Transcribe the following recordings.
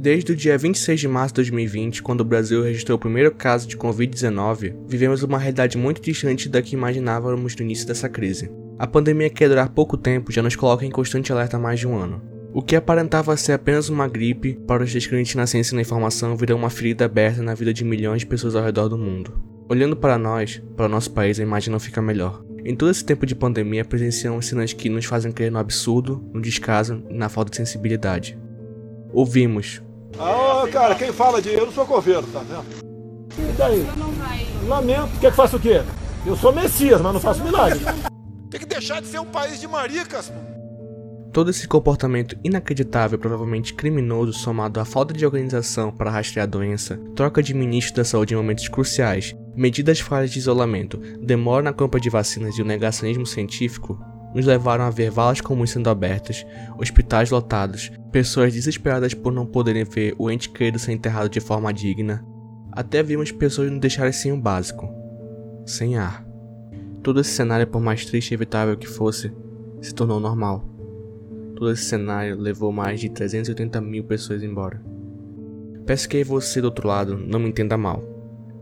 Desde o dia 26 de março de 2020, quando o Brasil registrou o primeiro caso de Covid-19, vivemos uma realidade muito distante da que imaginávamos no início dessa crise. A pandemia que durar pouco tempo já nos coloca em constante alerta há mais de um ano. O que aparentava ser apenas uma gripe, para os descrentes na ciência e na informação, virou uma ferida aberta na vida de milhões de pessoas ao redor do mundo. Olhando para nós, para o nosso país, a imagem não fica melhor. Em todo esse tempo de pandemia, presenciamos cenas que nos fazem crer no absurdo, no descaso e na falta de sensibilidade. Ouvimos, ah, cara, quem fala de eu não sou coveiro, tá vendo? E daí? Lamento. Quer que faça o quê? Eu sou Messias, mas não faço milagre. Tem que deixar de ser um país de maricas, pô. Todo esse comportamento inacreditável, provavelmente criminoso, somado à falta de organização para rastrear a doença, troca de ministro da saúde em momentos cruciais, medidas falhas de isolamento, demora na compra de vacinas e o negacionismo científico, nos levaram a ver valas comuns sendo abertas, hospitais lotados, pessoas desesperadas por não poderem ver o ente querido ser enterrado de forma digna. Até vimos pessoas nos deixarem sem o básico, sem ar. Todo esse cenário, por mais triste e evitável que fosse, se tornou normal. Todo esse cenário levou mais de 380 mil pessoas embora. Peço que você do outro lado não me entenda mal.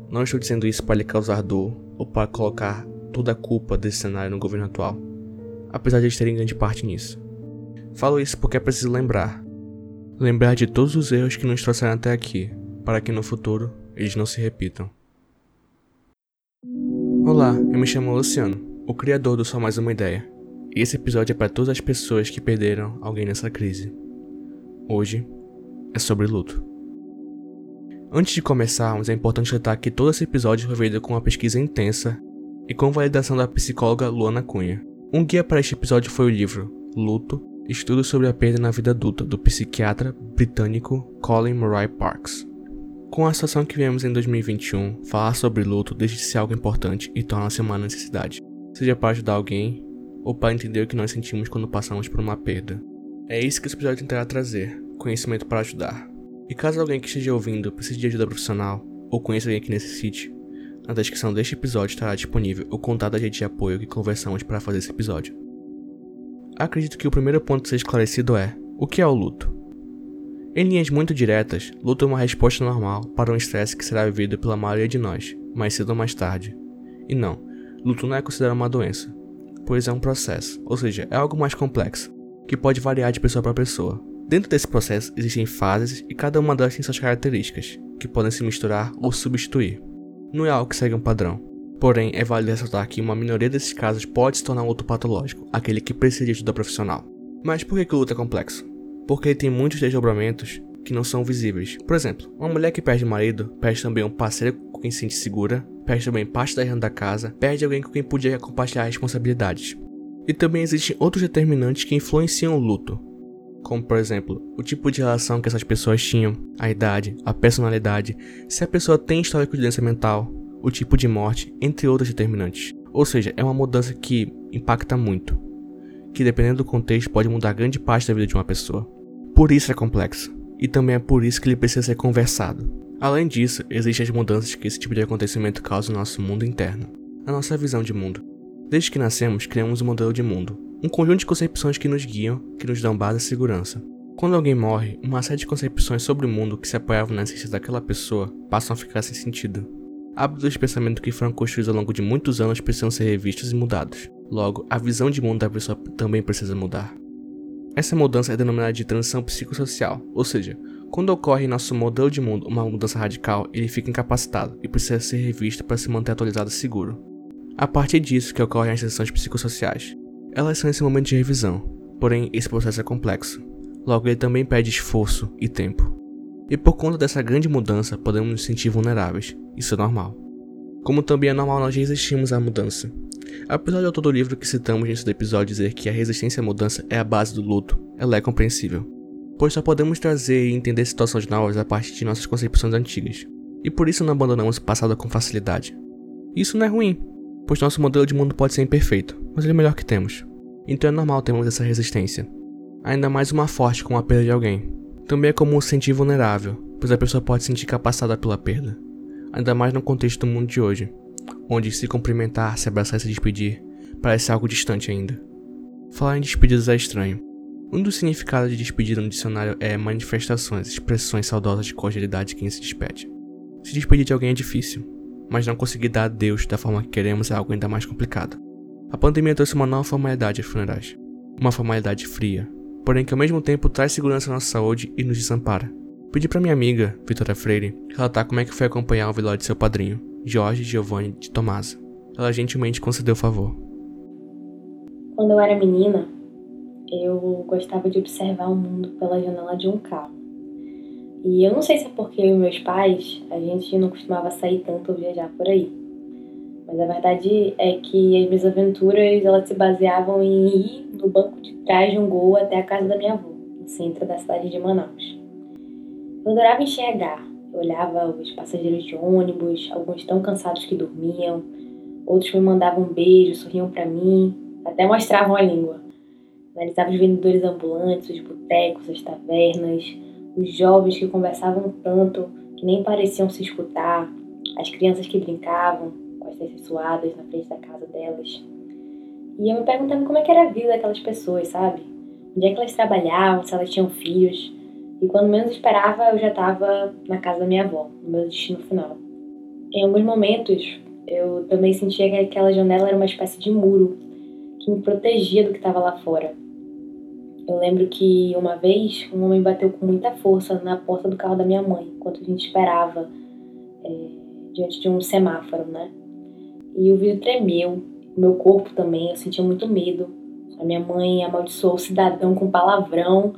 Não estou dizendo isso para lhe causar dor ou para colocar toda a culpa desse cenário no governo atual apesar de eles terem grande parte nisso. Falo isso porque é preciso lembrar. Lembrar de todos os erros que nos trouxeram até aqui, para que no futuro eles não se repitam. Olá, eu me chamo Luciano, o criador do Só Mais Uma Ideia, e esse episódio é para todas as pessoas que perderam alguém nessa crise. Hoje é sobre luto. Antes de começarmos, é importante notar que todo esse episódio foi feito com uma pesquisa intensa e com validação da psicóloga Luana Cunha, um guia para este episódio foi o livro Luto Estudos sobre a Perda na Vida Adulta, do psiquiatra britânico Colin Murray Parks. Com a situação que vivemos em 2021, falar sobre luto deixa de ser algo importante e torna-se uma necessidade, seja para ajudar alguém ou para entender o que nós sentimos quando passamos por uma perda. É isso que esse episódio tentará trazer: conhecimento para ajudar. E caso alguém que esteja ouvindo precise de ajuda profissional ou conheça alguém que necessite, na descrição deste episódio estará disponível o contato da rede de apoio que conversamos para fazer esse episódio. Acredito que o primeiro ponto a ser esclarecido é: o que é o luto? Em linhas muito diretas, luto é uma resposta normal para um estresse que será vivido pela maioria de nós, mais cedo ou mais tarde. E não, luto não é considerado uma doença, pois é um processo, ou seja, é algo mais complexo, que pode variar de pessoa para pessoa. Dentro desse processo existem fases e cada uma delas tem suas características, que podem se misturar ou substituir não é algo que segue um padrão. Porém, é válido ressaltar que uma minoria desses casos pode se tornar um patológico, aquele que precisa de ajuda profissional. Mas por que, o luto é complexo? Porque ele tem muitos desdobramentos que não são visíveis. Por exemplo, uma mulher que perde o marido, perde também um parceiro com quem se sente segura, perde também parte da renda da casa, perde alguém com quem podia compartilhar responsabilidades. E também existem outros determinantes que influenciam o luto, como por exemplo, o tipo de relação que essas pessoas tinham, a idade, a personalidade, se a pessoa tem histórico de doença mental, o tipo de morte, entre outros determinantes. Ou seja, é uma mudança que impacta muito, que dependendo do contexto pode mudar grande parte da vida de uma pessoa. Por isso é complexo, e também é por isso que ele precisa ser conversado. Além disso, existem as mudanças que esse tipo de acontecimento causa no nosso mundo interno, a nossa visão de mundo. Desde que nascemos, criamos um modelo de mundo, um conjunto de concepções que nos guiam, que nos dão base e segurança. Quando alguém morre, uma série de concepções sobre o mundo que se apoiavam na essência daquela pessoa passam a ficar sem sentido. Hábitos de pensamento que foram construídos ao longo de muitos anos precisam ser revistos e mudados. Logo, a visão de mundo da pessoa também precisa mudar. Essa mudança é denominada de transição psicossocial, ou seja, quando ocorre em nosso modelo de mundo uma mudança radical, ele fica incapacitado e precisa ser revisto para se manter atualizado e seguro. A partir disso que ocorrem as transições psicossociais, elas são esse momento de revisão, porém esse processo é complexo. Logo, ele também pede esforço e tempo. E por conta dessa grande mudança, podemos nos sentir vulneráveis. Isso é normal. Como também é normal nós resistirmos à mudança. Apesar de todo o livro que citamos nesse episódio dizer que a resistência à mudança é a base do luto, ela é compreensível. Pois só podemos trazer e entender situações novas a partir de nossas concepções antigas. E por isso não abandonamos o passado com facilidade. Isso não é ruim, pois nosso modelo de mundo pode ser imperfeito, mas ele é o melhor que temos. Então é normal termos essa resistência. Ainda mais uma forte com a perda de alguém. Também é comum se sentir vulnerável, pois a pessoa pode se sentir capacitada pela perda. Ainda mais no contexto do mundo de hoje, onde se cumprimentar, se abraçar e se despedir parece algo distante ainda. Falar em despedidas é estranho. Um dos significados de despedida no dicionário é manifestações, expressões saudosas de cordialidade de quem se despede. Se despedir de alguém é difícil, mas não conseguir dar adeus da forma que queremos é algo ainda mais complicado. A pandemia trouxe uma nova formalidade aos funerais. Uma formalidade fria, porém que ao mesmo tempo traz segurança à nossa saúde e nos desampara. Pedi para minha amiga, Vitória Freire, relatar como é que foi acompanhar o velório de seu padrinho, Jorge Giovanni de Tomasa. Ela gentilmente concedeu o favor. Quando eu era menina, eu gostava de observar o mundo pela janela de um carro. E eu não sei se é porque eu meus pais, a gente não costumava sair tanto ou viajar por aí. Mas a verdade é que as minhas aventuras, elas se baseavam em ir no banco de trás de um gol até a casa da minha avó, no centro da cidade de Manaus. Eu adorava enxergar. Eu olhava os passageiros de ônibus, alguns tão cansados que dormiam, outros me mandavam um beijo, sorriam para mim, até mostravam a língua. Analisava os vendedores ambulantes, os botecos, as tavernas, os jovens que conversavam tanto que nem pareciam se escutar, as crianças que brincavam com as testas suadas na frente da casa delas. E eu me perguntando como é que era a vida daquelas pessoas, sabe? Onde é que elas trabalhavam, se elas tinham filhos. E quando menos esperava, eu já estava na casa da minha avó, no meu destino final. Em alguns momentos, eu também sentia que aquela janela era uma espécie de muro que me protegia do que estava lá fora. Eu lembro que uma vez um homem bateu com muita força na porta do carro da minha mãe, enquanto a gente esperava é, diante de um semáforo, né? E o vidro tremeu, o meu corpo também, eu sentia muito medo. A minha mãe amaldiçoou o cidadão com palavrão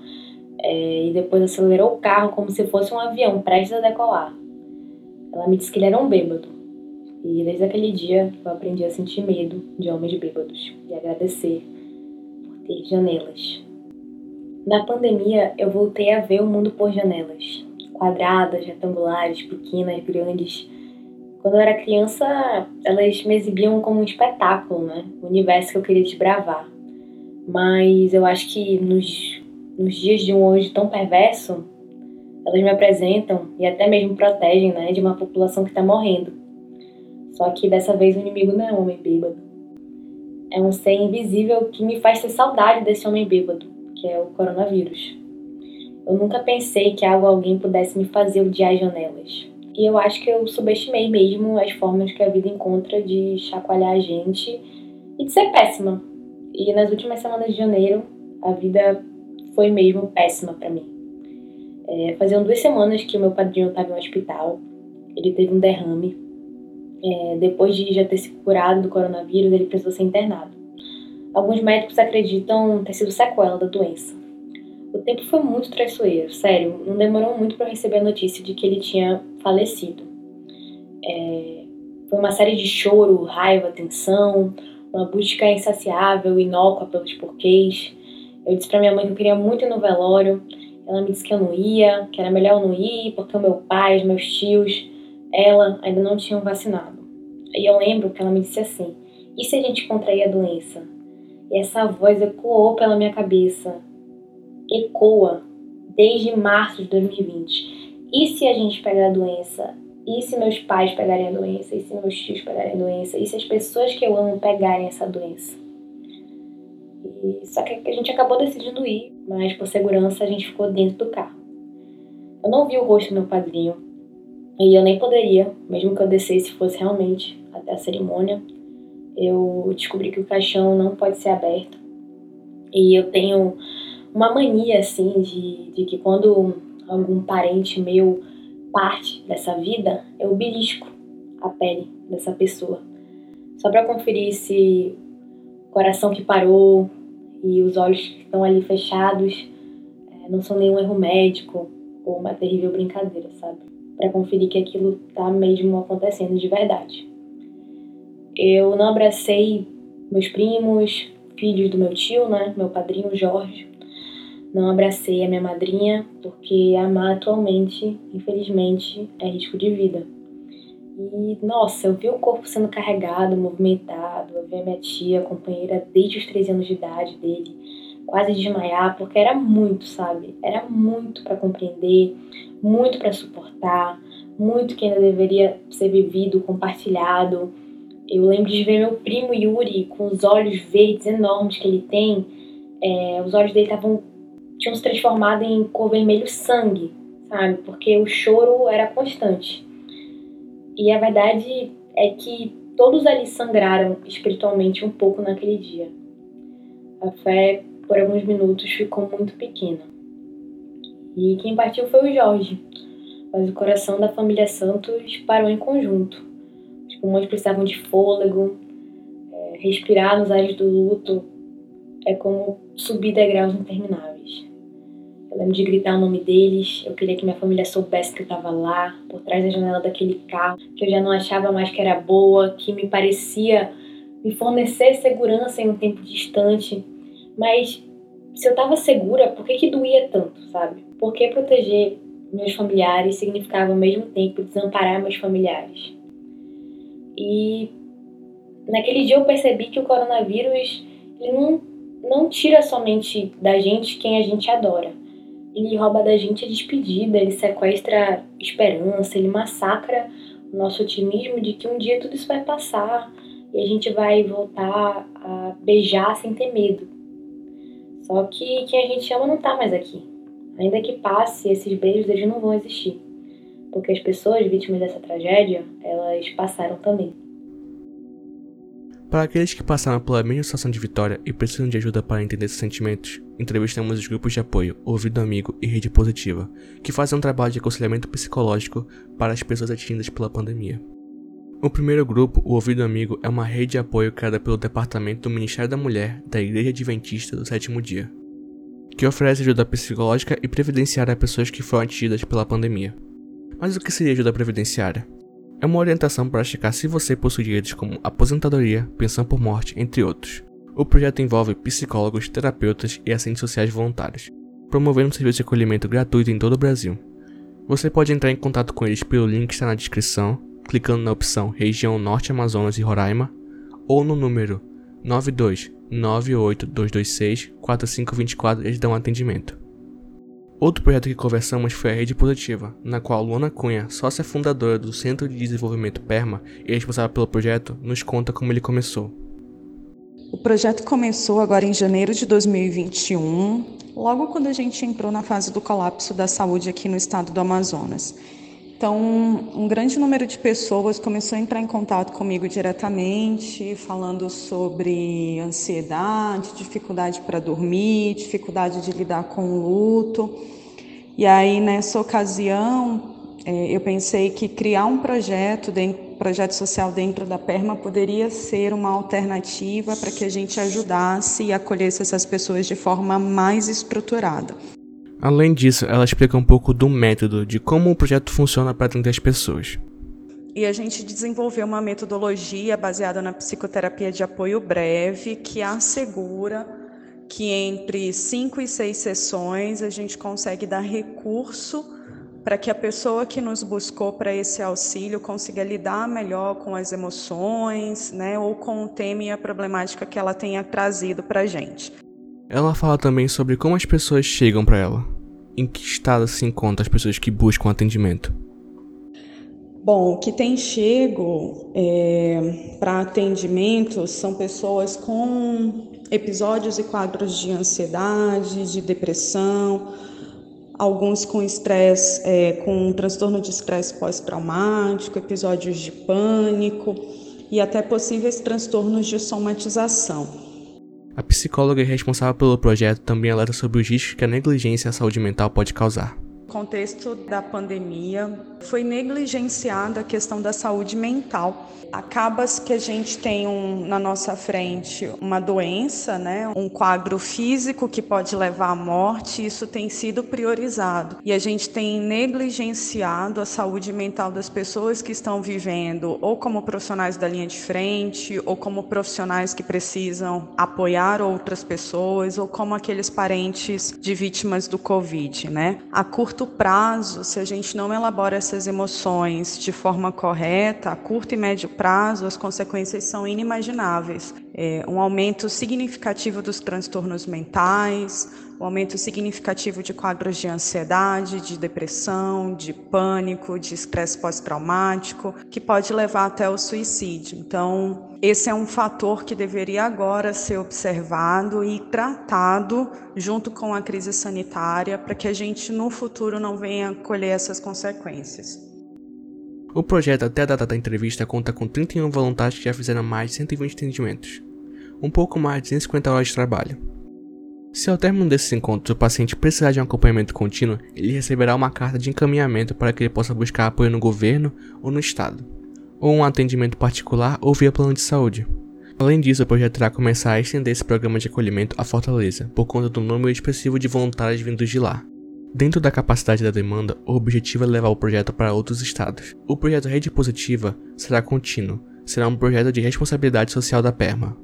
é, e depois acelerou o carro como se fosse um avião prestes a decolar. Ela me disse que ele era um bêbado. E desde aquele dia eu aprendi a sentir medo de homens bêbados e agradecer por ter janelas na pandemia, eu voltei a ver o mundo por janelas, quadradas, retangulares, pequenas, grandes. Quando eu era criança, elas me exibiam como um espetáculo, né? O universo que eu queria desbravar. Mas eu acho que nos, nos dias de um hoje tão perverso, elas me apresentam e até mesmo protegem, né, de uma população que está morrendo. Só que dessa vez o inimigo não é um homem bêbado. É um ser invisível que me faz ter saudade desse homem bêbado que é o coronavírus. Eu nunca pensei que algo alguém pudesse me fazer odiar janelas. E eu acho que eu subestimei mesmo as formas que a vida encontra de chacoalhar a gente e de ser péssima. E nas últimas semanas de janeiro, a vida foi mesmo péssima para mim. É, faziam duas semanas que o meu padrinho estava no hospital. Ele teve um derrame. É, depois de já ter se curado do coronavírus, ele precisou ser internado. Alguns médicos acreditam ter sido sequela da doença. O tempo foi muito traiçoeiro, sério, não demorou muito para receber a notícia de que ele tinha falecido. É, foi uma série de choro, raiva, tensão, uma busca insaciável, inócua pelos porquês. Eu disse para minha mãe que eu queria muito ir no velório. Ela me disse que eu não ia, que era melhor eu não ir, porque o meu pai, meus tios, ela ainda não tinham vacinado. E eu lembro que ela me disse assim: e se a gente contrair a doença? E essa voz ecoou pela minha cabeça. Ecoa desde março de 2020. E se a gente pegar a doença? E se meus pais pegarem a doença? E se meus tios pegarem a doença? E se as pessoas que eu amo pegarem essa doença? E, só que a gente acabou decidindo ir, mas por segurança a gente ficou dentro do carro. Eu não vi o rosto do meu padrinho, e eu nem poderia, mesmo que eu descesse fosse realmente até a cerimônia, eu descobri que o caixão não pode ser aberto. E eu tenho uma mania, assim, de, de que quando algum parente meu parte dessa vida, eu belisco a pele dessa pessoa. Só para conferir se o coração que parou e os olhos que estão ali fechados é, não são nenhum erro médico ou uma terrível brincadeira, sabe? Para conferir que aquilo tá mesmo acontecendo de verdade. Eu não abracei meus primos, filhos do meu tio, né? Meu padrinho Jorge. Não abracei a minha madrinha, porque amar atualmente, infelizmente, é risco de vida. E, nossa, eu vi o corpo sendo carregado, movimentado, eu vi a minha tia, companheira desde os 13 anos de idade dele, quase desmaiar, porque era muito, sabe? Era muito para compreender, muito para suportar, muito que ainda deveria ser vivido, compartilhado eu lembro de ver meu primo Yuri com os olhos verdes enormes que ele tem. É, os olhos dele estavam tinham se transformado em cor vermelho sangue, sabe? Porque o choro era constante. E a verdade é que todos ali sangraram espiritualmente um pouco naquele dia. A fé, por alguns minutos, ficou muito pequena. E quem partiu foi o Jorge, mas o coração da família Santos parou em conjunto. Pulmões precisavam de fôlego, é, respirar nos ares do luto é como subir degraus intermináveis. Eu lembro de gritar o nome deles, eu queria que minha família soubesse que eu estava lá, por trás da janela daquele carro, que eu já não achava mais que era boa, que me parecia me fornecer segurança em um tempo distante. Mas se eu estava segura, por que, que doía tanto, sabe? Por que proteger meus familiares significava ao mesmo tempo desamparar meus familiares? E naquele dia eu percebi que o coronavírus ele não, não tira somente da gente quem a gente adora ele rouba da gente a despedida, ele sequestra esperança, ele massacra o nosso otimismo de que um dia tudo isso vai passar e a gente vai voltar a beijar sem ter medo. Só que quem a gente ama não tá mais aqui. Ainda que passe, esses beijos eles não vão existir. Porque as pessoas vítimas dessa tragédia, elas passaram também. Para aqueles que passaram pela mesma situação de Vitória e precisam de ajuda para entender esses sentimentos, entrevistamos os grupos de apoio Ouvido Amigo e Rede Positiva, que fazem um trabalho de aconselhamento psicológico para as pessoas atingidas pela pandemia. O primeiro grupo, o Ouvido Amigo, é uma rede de apoio criada pelo Departamento do Ministério da Mulher da Igreja Adventista do Sétimo Dia, que oferece ajuda psicológica e previdenciária a pessoas que foram atingidas pela pandemia. Mas o que seria ajuda previdenciária? É uma orientação para checar se você possui direitos como aposentadoria, pensão por morte, entre outros. O projeto envolve psicólogos, terapeutas e assistentes sociais voluntários, promovendo um serviço de acolhimento gratuito em todo o Brasil. Você pode entrar em contato com eles pelo link que está na descrição, clicando na opção Região Norte Amazonas e Roraima, ou no número 92 98226 4524 eles dão atendimento. Outro projeto que conversamos foi a Rede Positiva, na qual Luana Cunha, sócia fundadora do Centro de Desenvolvimento PERMA e responsável pelo projeto, nos conta como ele começou. O projeto começou agora em janeiro de 2021, logo quando a gente entrou na fase do colapso da saúde aqui no estado do Amazonas. Então, um grande número de pessoas começou a entrar em contato comigo diretamente, falando sobre ansiedade, dificuldade para dormir, dificuldade de lidar com o luto. E aí, nessa ocasião, é, eu pensei que criar um projeto, projeto social dentro da Perma poderia ser uma alternativa para que a gente ajudasse e acolhesse essas pessoas de forma mais estruturada. Além disso, ela explica um pouco do método, de como o projeto funciona para atender as pessoas. E a gente desenvolveu uma metodologia baseada na psicoterapia de apoio breve, que assegura que entre cinco e seis sessões a gente consegue dar recurso para que a pessoa que nos buscou para esse auxílio consiga lidar melhor com as emoções, né, ou com o tema e a problemática que ela tenha trazido para a gente. Ela fala também sobre como as pessoas chegam para ela. Em que estado se encontram as pessoas que buscam atendimento? Bom, o que tem chego é, para atendimento são pessoas com episódios e quadros de ansiedade, de depressão, alguns com estresse, é, com um transtorno de estresse pós-traumático, episódios de pânico e até possíveis transtornos de somatização. A psicóloga responsável pelo projeto também alerta sobre os riscos que a negligência à saúde mental pode causar contexto da pandemia, foi negligenciada a questão da saúde mental. Acaba que a gente tem um, na nossa frente uma doença, né, um quadro físico que pode levar à morte, isso tem sido priorizado. E a gente tem negligenciado a saúde mental das pessoas que estão vivendo, ou como profissionais da linha de frente, ou como profissionais que precisam apoiar outras pessoas, ou como aqueles parentes de vítimas do Covid, né? A curto curto prazo, se a gente não elabora essas emoções de forma correta, a curto e médio prazo, as consequências são inimagináveis. é, um aumento significativo dos transtornos mentais, um aumento significativo de quadros de ansiedade, de depressão, de pânico, de estresse pós-traumático, que pode levar até o suicídio. Então, esse é um fator que deveria agora ser observado e tratado junto com a crise sanitária para que a gente no futuro não venha colher essas consequências. O projeto até a data da entrevista conta com 31 voluntários que já fizeram mais de 120 atendimentos, um pouco mais de 150 horas de trabalho. Se ao término desses encontros o paciente precisar de um acompanhamento contínuo, ele receberá uma carta de encaminhamento para que ele possa buscar apoio no governo ou no estado, ou um atendimento particular ou via plano de saúde. Além disso, o projeto irá começar a estender esse programa de acolhimento à Fortaleza, por conta do número expressivo de voluntários vindos de lá. Dentro da capacidade da demanda, o objetivo é levar o projeto para outros estados. O projeto Rede Positiva será contínuo, será um projeto de responsabilidade social da PERMA,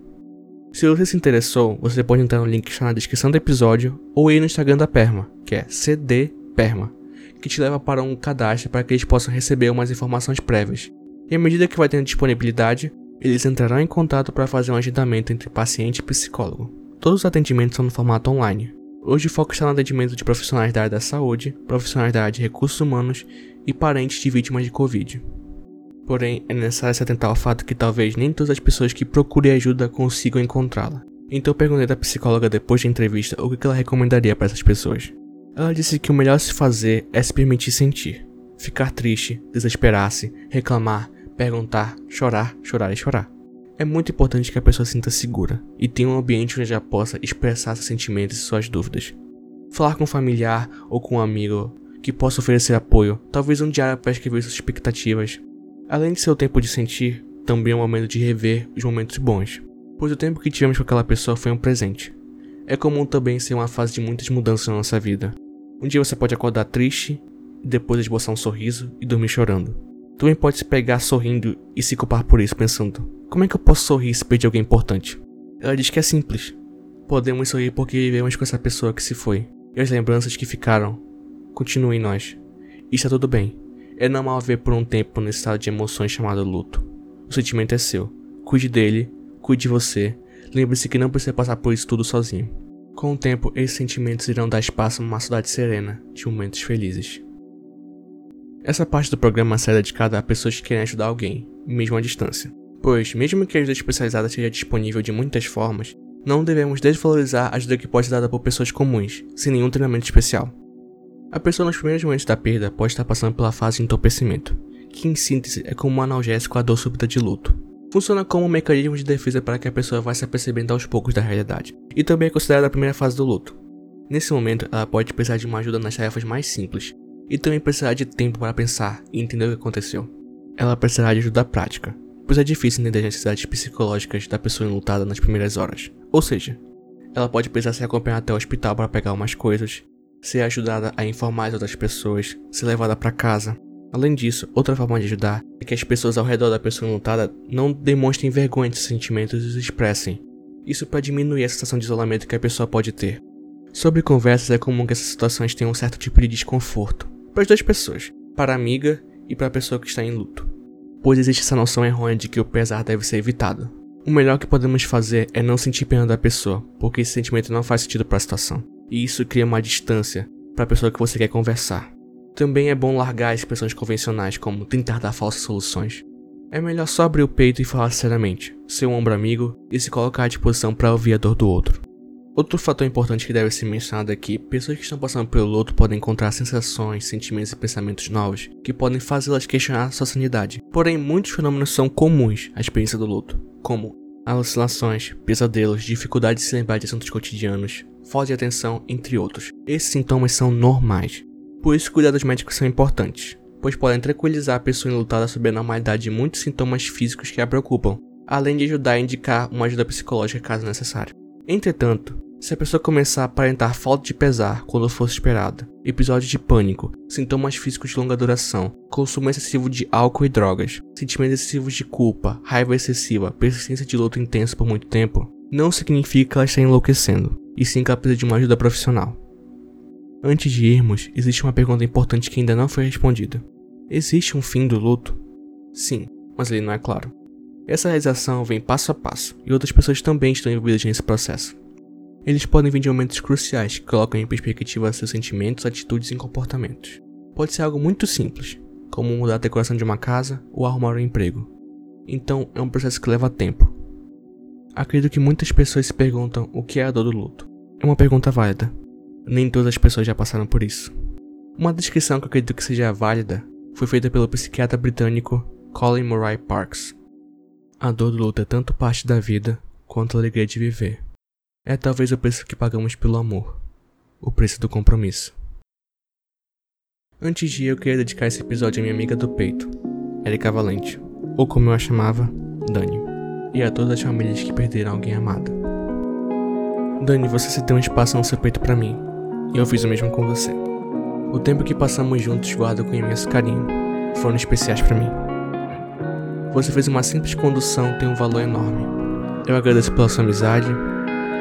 se você se interessou, você pode entrar no link que está na descrição do episódio ou ir no Instagram da Perma, que é cdperma, que te leva para um cadastro para que eles possam receber umas informações prévias. E à medida que vai tendo disponibilidade, eles entrarão em contato para fazer um agendamento entre paciente e psicólogo. Todos os atendimentos são no formato online. Hoje o foco está no atendimento de profissionais da área da saúde, profissionais da área de recursos humanos e parentes de vítimas de Covid. Porém, é necessário se atentar ao fato que talvez nem todas as pessoas que procurem ajuda consigam encontrá-la. Então perguntei à psicóloga depois da entrevista o que ela recomendaria para essas pessoas. Ela disse que o melhor a se fazer é se permitir sentir. Ficar triste, desesperar-se, reclamar, perguntar, chorar, chorar e chorar. É muito importante que a pessoa se sinta segura e tenha um ambiente onde ela possa expressar seus sentimentos e suas dúvidas. Falar com um familiar ou com um amigo que possa oferecer apoio, talvez um diário para escrever suas expectativas, Além de ser o tempo de sentir, também é um momento de rever os momentos bons, pois o tempo que tivemos com aquela pessoa foi um presente. É comum também ser uma fase de muitas mudanças na nossa vida. Um dia você pode acordar triste, depois esboçar um sorriso e dormir chorando. Também pode se pegar sorrindo e se culpar por isso, pensando: como é que eu posso sorrir se perder alguém importante? Ela diz que é simples. Podemos sorrir porque vivemos com essa pessoa que se foi, e as lembranças que ficaram continuam em nós. Está tudo bem. É normal ver por um tempo nesse estado de emoções chamado luto. O sentimento é seu. Cuide dele, cuide de você. Lembre-se que não precisa passar por isso tudo sozinho. Com o tempo, esses sentimentos irão dar espaço a uma saudade serena de momentos felizes. Essa parte do programa será dedicada a pessoas que querem ajudar alguém, mesmo à distância. Pois, mesmo que a ajuda especializada seja disponível de muitas formas, não devemos desvalorizar a ajuda que pode ser dada por pessoas comuns, sem nenhum treinamento especial. A pessoa nos primeiros momentos da perda pode estar passando pela fase de entorpecimento, que em síntese é como um analgésico à dor súbita de luto. Funciona como um mecanismo de defesa para que a pessoa vá se apercebendo aos poucos da realidade, e também é considerada a primeira fase do luto. Nesse momento, ela pode precisar de uma ajuda nas tarefas mais simples, e também precisar de tempo para pensar e entender o que aconteceu. Ela precisará de ajuda prática, pois é difícil entender as necessidades psicológicas da pessoa enlutada nas primeiras horas. Ou seja, ela pode precisar ser acompanhada até o hospital para pegar umas coisas, ser ajudada a informar as outras pessoas, ser levada para casa. Além disso, outra forma de ajudar é que as pessoas ao redor da pessoa lutada não demonstrem vergonha de sentimentos e os expressem. Isso para diminuir a sensação de isolamento que a pessoa pode ter. Sobre conversas, é comum que essas situações tenham um certo tipo de desconforto para as duas pessoas, para a amiga e para a pessoa que está em luto, pois existe essa noção errônea de que o pesar deve ser evitado. O melhor que podemos fazer é não sentir pena da pessoa, porque esse sentimento não faz sentido para a situação e isso cria uma distância para a pessoa que você quer conversar. Também é bom largar expressões convencionais como tentar dar falsas soluções. É melhor só abrir o peito e falar sinceramente, ser um ombro amigo e se colocar à disposição para ouvir a dor do outro. Outro fator importante que deve ser mencionado é que pessoas que estão passando pelo luto podem encontrar sensações, sentimentos e pensamentos novos que podem fazê-las questionar sua sanidade. Porém, muitos fenômenos são comuns à experiência do luto, como alucinações, pesadelos, dificuldade de se lembrar de assuntos cotidianos, falta de atenção, entre outros. Esses sintomas são normais. Por isso, cuidados médicos são importantes, pois podem tranquilizar a pessoa enlutada sobre a normalidade de muitos sintomas físicos que a preocupam, além de ajudar a indicar uma ajuda psicológica caso necessário. Entretanto, se a pessoa começar a aparentar falta de pesar quando fosse esperada, episódios de pânico, sintomas físicos de longa duração, consumo excessivo de álcool e drogas, sentimentos excessivos de culpa, raiva excessiva, persistência de luto intenso por muito tempo, não significa que ela está enlouquecendo e sim que ela precisa de uma ajuda profissional. Antes de irmos, existe uma pergunta importante que ainda não foi respondida. Existe um fim do luto? Sim, mas ele não é claro. Essa realização vem passo a passo, e outras pessoas também estão envolvidas nesse processo. Eles podem vir de momentos cruciais que colocam em perspectiva seus sentimentos, atitudes e comportamentos. Pode ser algo muito simples, como mudar a decoração de uma casa ou arrumar um emprego. Então, é um processo que leva tempo. Acredito que muitas pessoas se perguntam o que é a dor do luto. É uma pergunta válida. Nem todas as pessoas já passaram por isso. Uma descrição que acredito que seja válida foi feita pelo psiquiatra britânico Colin Murray Parks. A dor do luto é tanto parte da vida quanto a alegria de viver. É talvez o preço que pagamos pelo amor, o preço do compromisso. Antes de ir, eu queria dedicar esse episódio à minha amiga do peito, Erika Valente, ou como eu a chamava, Dani, e a todas as famílias que perderam alguém amado. Dani, você se deu um espaço no seu peito para mim, e eu fiz o mesmo com você. O tempo que passamos juntos guardo com imenso carinho, foram especiais para mim. Você fez uma simples condução tem um valor enorme. Eu agradeço pela sua amizade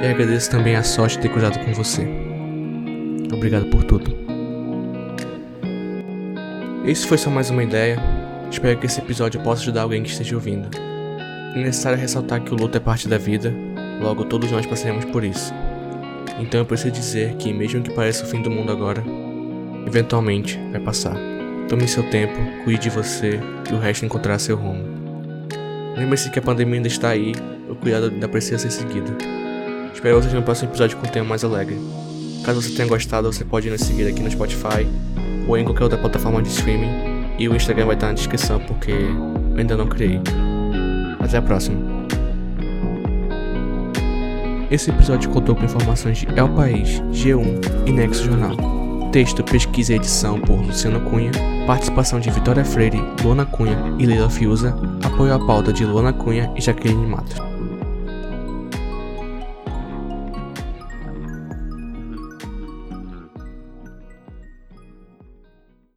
e agradeço também a sorte de ter cuidado com você. Obrigado por tudo. Esse foi só mais uma ideia. Espero que esse episódio possa ajudar alguém que esteja ouvindo. É necessário ressaltar que o luto é parte da vida, logo todos nós passaremos por isso. Então eu preciso dizer que, mesmo que pareça o fim do mundo agora, eventualmente vai passar. Tome seu tempo, cuide de você e o resto encontrará seu rumo. Lembre-se que a pandemia ainda está aí, o cuidado ainda precisa ser seguido. Espero vocês no próximo episódio com um tema mais alegre. Caso você tenha gostado, você pode nos seguir aqui no Spotify ou em qualquer outra plataforma de streaming. E o Instagram vai estar na descrição porque eu ainda não criei. Até a próxima. Esse episódio contou com informações de El País, G1 e Nexo Jornal. Texto, pesquisa e edição por Luciano Cunha. Participação de Vitória Freire, Luana Cunha e Leila Fiuza. Apoio à pauta de Luana Cunha e Jaqueline Matos.